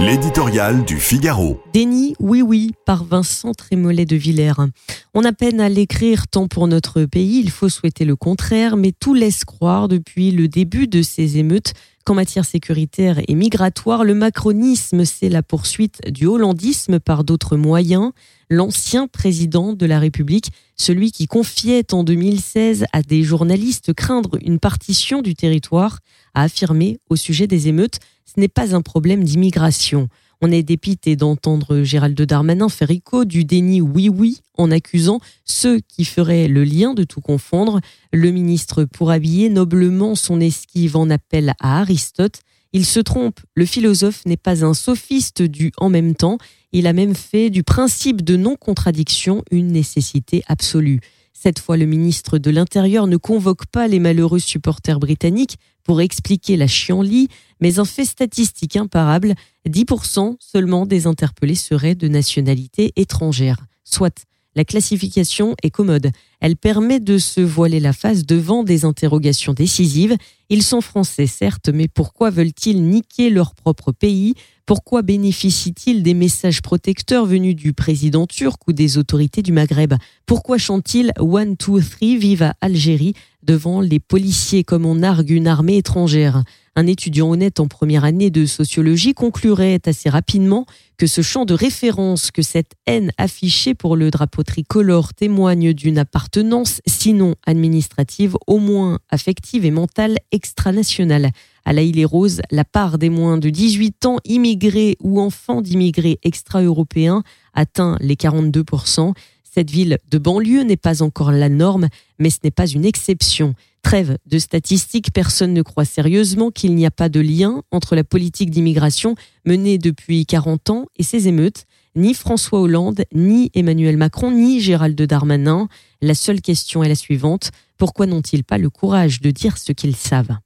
L'éditorial du Figaro. Déni, oui oui, par Vincent Trémollet de Villers. On a peine à l'écrire tant pour notre pays, il faut souhaiter le contraire, mais tout laisse croire depuis le début de ces émeutes qu'en matière sécuritaire et migratoire, le macronisme, c'est la poursuite du hollandisme par d'autres moyens. L'ancien président de la République, celui qui confiait en 2016 à des journalistes craindre une partition du territoire, a affirmé au sujet des émeutes ce n'est pas un problème d'immigration. On est dépité d'entendre Gérald Darmanin faire du déni oui-oui en accusant ceux qui feraient le lien de tout confondre. Le ministre, pour habiller noblement son esquive, en appelle à Aristote. Il se trompe, le philosophe n'est pas un sophiste du en même temps, il a même fait du principe de non-contradiction une nécessité absolue. Cette fois, le ministre de l'Intérieur ne convoque pas les malheureux supporters britanniques pour expliquer la chienlit, mais un fait statistique imparable, 10% seulement des interpellés seraient de nationalité étrangère. Soit, la classification est commode. Elle permet de se voiler la face devant des interrogations décisives. Ils sont français, certes, mais pourquoi veulent-ils niquer leur propre pays Pourquoi bénéficient-ils des messages protecteurs venus du président turc ou des autorités du Maghreb? Pourquoi chantent-ils One, Two, Three, vive à Algérie devant les policiers comme on argue une armée étrangère? Un étudiant honnête en première année de sociologie conclurait assez rapidement que ce champ de référence, que cette haine affichée pour le drapeau tricolore témoigne d'une appartenance, sinon administrative, au moins affective et mentale extranationale. À la île Rose, la part des moins de 18 ans immigrés ou enfants d'immigrés extra-européens atteint les 42%. Cette ville de banlieue n'est pas encore la norme, mais ce n'est pas une exception. Trêve de statistiques, personne ne croit sérieusement qu'il n'y a pas de lien entre la politique d'immigration menée depuis 40 ans et ces émeutes. Ni François Hollande, ni Emmanuel Macron, ni Gérald Darmanin. La seule question est la suivante. Pourquoi n'ont-ils pas le courage de dire ce qu'ils savent?